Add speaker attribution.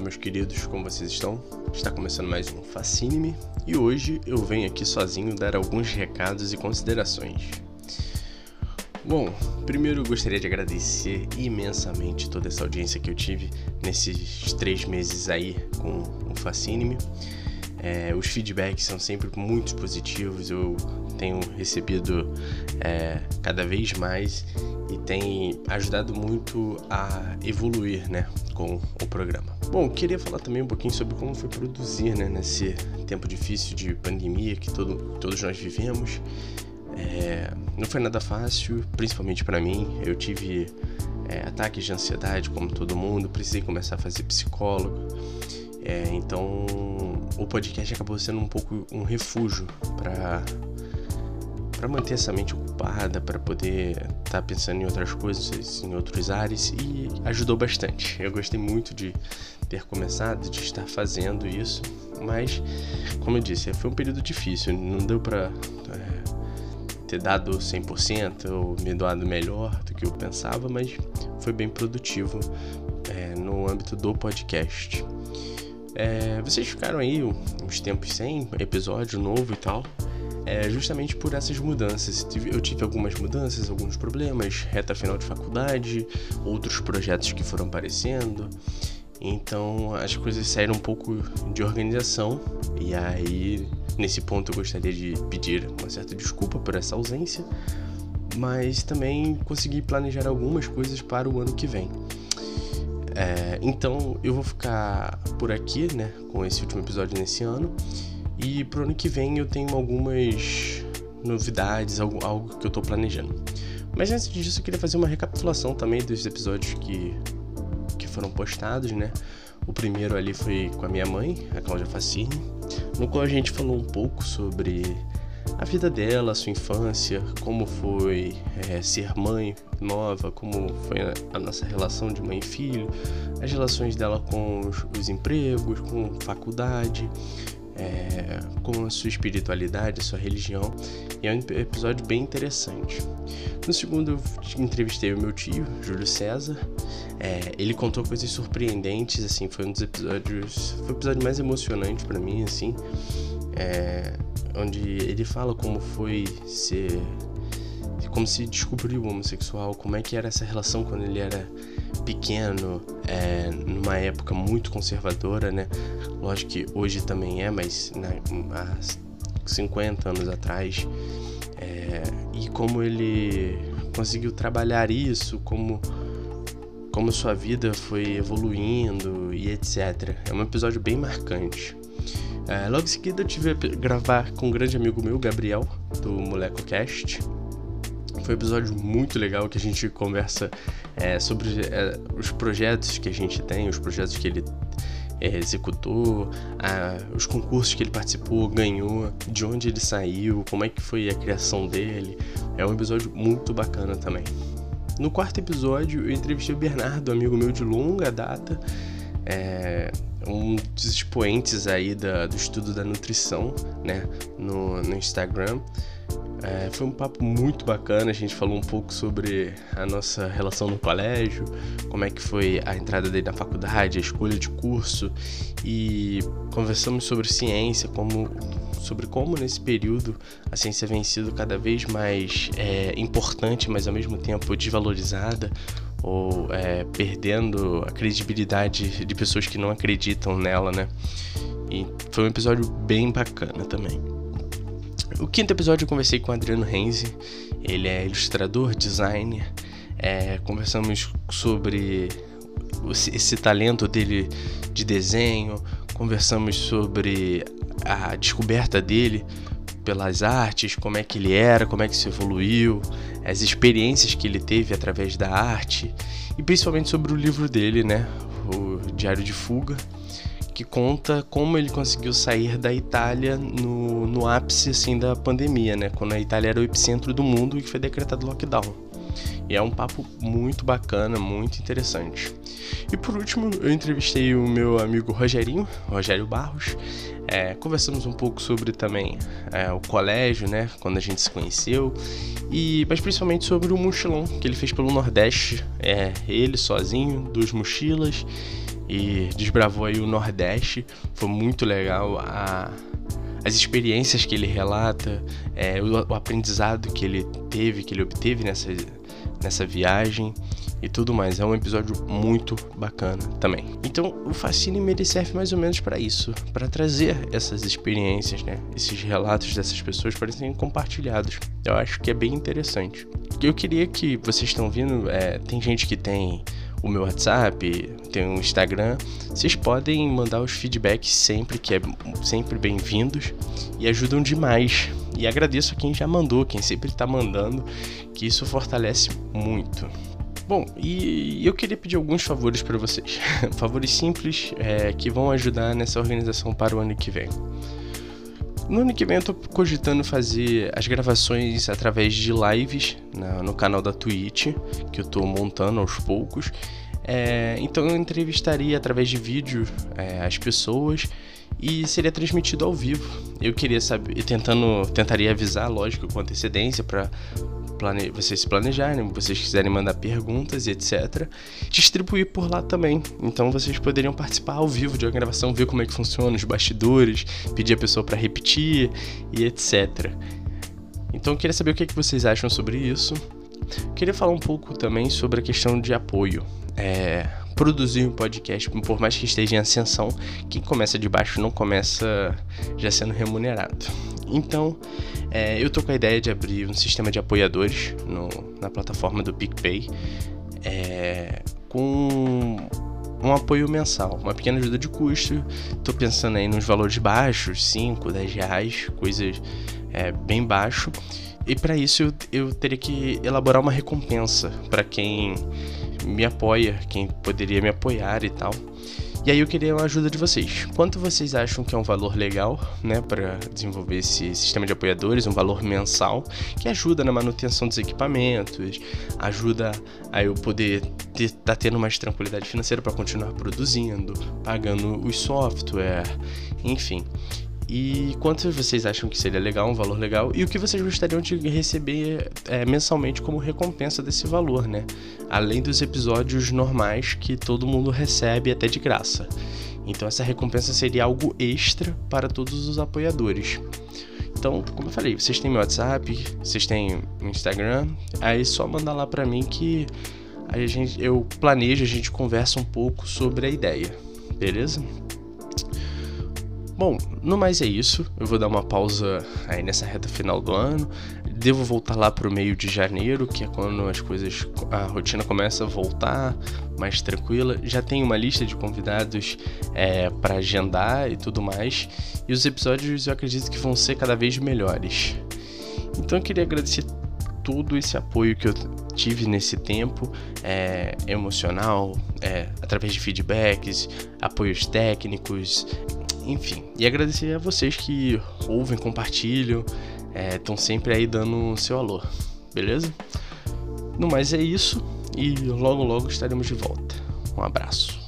Speaker 1: Olá, meus queridos, como vocês estão? Está começando mais um Fascine-me e hoje eu venho aqui sozinho dar alguns recados e considerações. Bom, primeiro eu gostaria de agradecer imensamente toda essa audiência que eu tive nesses três meses aí com o Fascine-me. É, os feedbacks são sempre muito positivos, eu tenho recebido é, cada vez mais e tem ajudado muito a evoluir né, com o programa. Bom, queria falar também um pouquinho sobre como foi produzir né, nesse tempo difícil de pandemia que todo, todos nós vivemos. É, não foi nada fácil, principalmente para mim. Eu tive é, ataques de ansiedade, como todo mundo, precisei começar a fazer psicólogo. É, então, o podcast acabou sendo um pouco um refúgio para para manter essa mente ocupada, para poder estar tá pensando em outras coisas, em outros ares e ajudou bastante. Eu gostei muito de ter começado, de estar fazendo isso, mas como eu disse, foi um período difícil, não deu para é, ter dado 100% ou me doado melhor do que eu pensava, mas foi bem produtivo é, no âmbito do podcast. É, vocês ficaram aí uns tempos sem episódio novo e tal é justamente por essas mudanças. Eu tive algumas mudanças, alguns problemas, reta final de faculdade, outros projetos que foram aparecendo. Então as coisas saíram um pouco de organização e aí nesse ponto eu gostaria de pedir uma certa desculpa por essa ausência, mas também consegui planejar algumas coisas para o ano que vem. É, então eu vou ficar por aqui, né, com esse último episódio nesse ano e pro ano que vem eu tenho algumas novidades, algo, algo que eu tô planejando. Mas antes disso eu queria fazer uma recapitulação também dos episódios que, que foram postados, né? O primeiro ali foi com a minha mãe, a Cláudia Facini, no qual a gente falou um pouco sobre a vida dela, a sua infância, como foi é, ser mãe nova, como foi a, nossa relação de mãe e filho, as relações dela com os, os empregos, com faculdade, é, com a sua espiritualidade, a sua religião. E é um episódio bem interessante. No segundo, eu entrevistei o meu tio, Júlio César. É, ele contou coisas surpreendentes, assim, foi um dos episódios, foi o episódio mais emocionante para mim, assim, é, onde ele fala como foi ser, como se descobriu o homossexual, como é que era essa relação quando ele era pequeno, é, numa época muito conservadora, né? Lógico que hoje também é, mas né, há 50 anos atrás. É, e como ele conseguiu trabalhar isso, como, como sua vida foi evoluindo e etc. É um episódio bem marcante. É, logo em seguida eu tive a gravar com um grande amigo meu, Gabriel, do MolecoCast. Foi um episódio muito legal que a gente conversa é, sobre é, os projetos que a gente tem, os projetos que ele é, executou, a, os concursos que ele participou, ganhou, de onde ele saiu, como é que foi a criação dele. É um episódio muito bacana também. No quarto episódio, eu entrevistei o Bernardo, amigo meu de longa data, é, um dos expoentes aí da, do estudo da nutrição, né, no, no Instagram. É, foi um papo muito bacana, a gente falou um pouco sobre a nossa relação no colégio, como é que foi a entrada dele na faculdade, a escolha de curso e conversamos sobre ciência, como, sobre como nesse período a ciência vem sido cada vez mais é, importante, mas ao mesmo tempo desvalorizada ou é, perdendo a credibilidade de pessoas que não acreditam nela, né? E foi um episódio bem bacana também. O quinto episódio eu conversei com o Adriano Renzi, ele é ilustrador, designer. É, conversamos sobre esse talento dele de desenho, conversamos sobre a descoberta dele pelas artes, como é que ele era, como é que se evoluiu, as experiências que ele teve através da arte e principalmente sobre o livro dele, né, o Diário de Fuga que conta como ele conseguiu sair da Itália no, no ápice assim, da pandemia, né? Quando a Itália era o epicentro do mundo e foi decretado lockdown. E é um papo muito bacana, muito interessante. E por último, eu entrevistei o meu amigo Rogerinho, Rogério Barros. É, conversamos um pouco sobre também é, o colégio, né? Quando a gente se conheceu. E, mas principalmente sobre o mochilão que ele fez pelo Nordeste. É, ele sozinho, duas mochilas e desbravou aí o Nordeste. Foi muito legal a, as experiências que ele relata, é, o, o, aprendizado que ele teve, que ele obteve nessa, nessa viagem e tudo mais. É um episódio muito bacana também. Então, o Fascine ele serve mais ou menos para isso, para trazer essas experiências, né? Esses relatos dessas pessoas para serem compartilhados. Eu acho que é bem interessante. Eu queria que vocês estão vindo, é, tem gente que tem o meu WhatsApp, tem o Instagram. Vocês podem mandar os feedbacks sempre, que é sempre bem-vindos e ajudam demais. E agradeço a quem já mandou, quem sempre está mandando, que isso fortalece muito. Bom, e eu queria pedir alguns favores para vocês. favores simples é, que vão ajudar nessa organização para o ano que vem. No ano que vem eu tô cogitando fazer as gravações através de lives no canal da Twitch, que eu tô montando aos poucos. É, então eu entrevistaria através de vídeo é, as pessoas e seria transmitido ao vivo. Eu queria saber, tentando, tentaria avisar, lógico, com antecedência para plane... vocês se planejarem, vocês quiserem mandar perguntas e etc. Distribuir por lá também. Então vocês poderiam participar ao vivo de uma gravação, ver como é que funciona os bastidores, pedir a pessoa para repetir e etc. Então eu queria saber o que, é que vocês acham sobre isso. Eu queria falar um pouco também sobre a questão de apoio. É, produzir um podcast, por mais que esteja em ascensão, quem começa de baixo não começa já sendo remunerado. Então, é, eu tô com a ideia de abrir um sistema de apoiadores no, na plataforma do PicPay é, com um apoio mensal, uma pequena ajuda de custo. Tô pensando aí nos valores baixos, 5, 10 reais, coisas é, bem baixo. E para isso eu, eu teria que elaborar uma recompensa para quem me apoia, quem poderia me apoiar e tal. E aí eu queria a ajuda de vocês. Quanto vocês acham que é um valor legal, né, para desenvolver esse sistema de apoiadores, um valor mensal que ajuda na manutenção dos equipamentos, ajuda a eu poder estar tá tendo mais tranquilidade financeira para continuar produzindo, pagando os software, enfim. E quanto vocês acham que seria legal, um valor legal, e o que vocês gostariam de receber é, mensalmente como recompensa desse valor, né? Além dos episódios normais que todo mundo recebe até de graça. Então essa recompensa seria algo extra para todos os apoiadores. Então, como eu falei, vocês têm meu WhatsApp, vocês têm Instagram, aí só mandar lá para mim que a gente, eu planejo, a gente conversa um pouco sobre a ideia, beleza? Bom, no mais é isso. Eu vou dar uma pausa aí nessa reta final do ano. Devo voltar lá pro meio de janeiro, que é quando as coisas, a rotina começa a voltar mais tranquila. Já tenho uma lista de convidados é, para agendar e tudo mais. E os episódios eu acredito que vão ser cada vez melhores. Então eu queria agradecer todo esse apoio que eu tive nesse tempo é, emocional, é, através de feedbacks, apoios técnicos, enfim, e agradecer a vocês que ouvem, compartilham, estão é, sempre aí dando o seu alô, beleza? No mais é isso e logo logo estaremos de volta. Um abraço.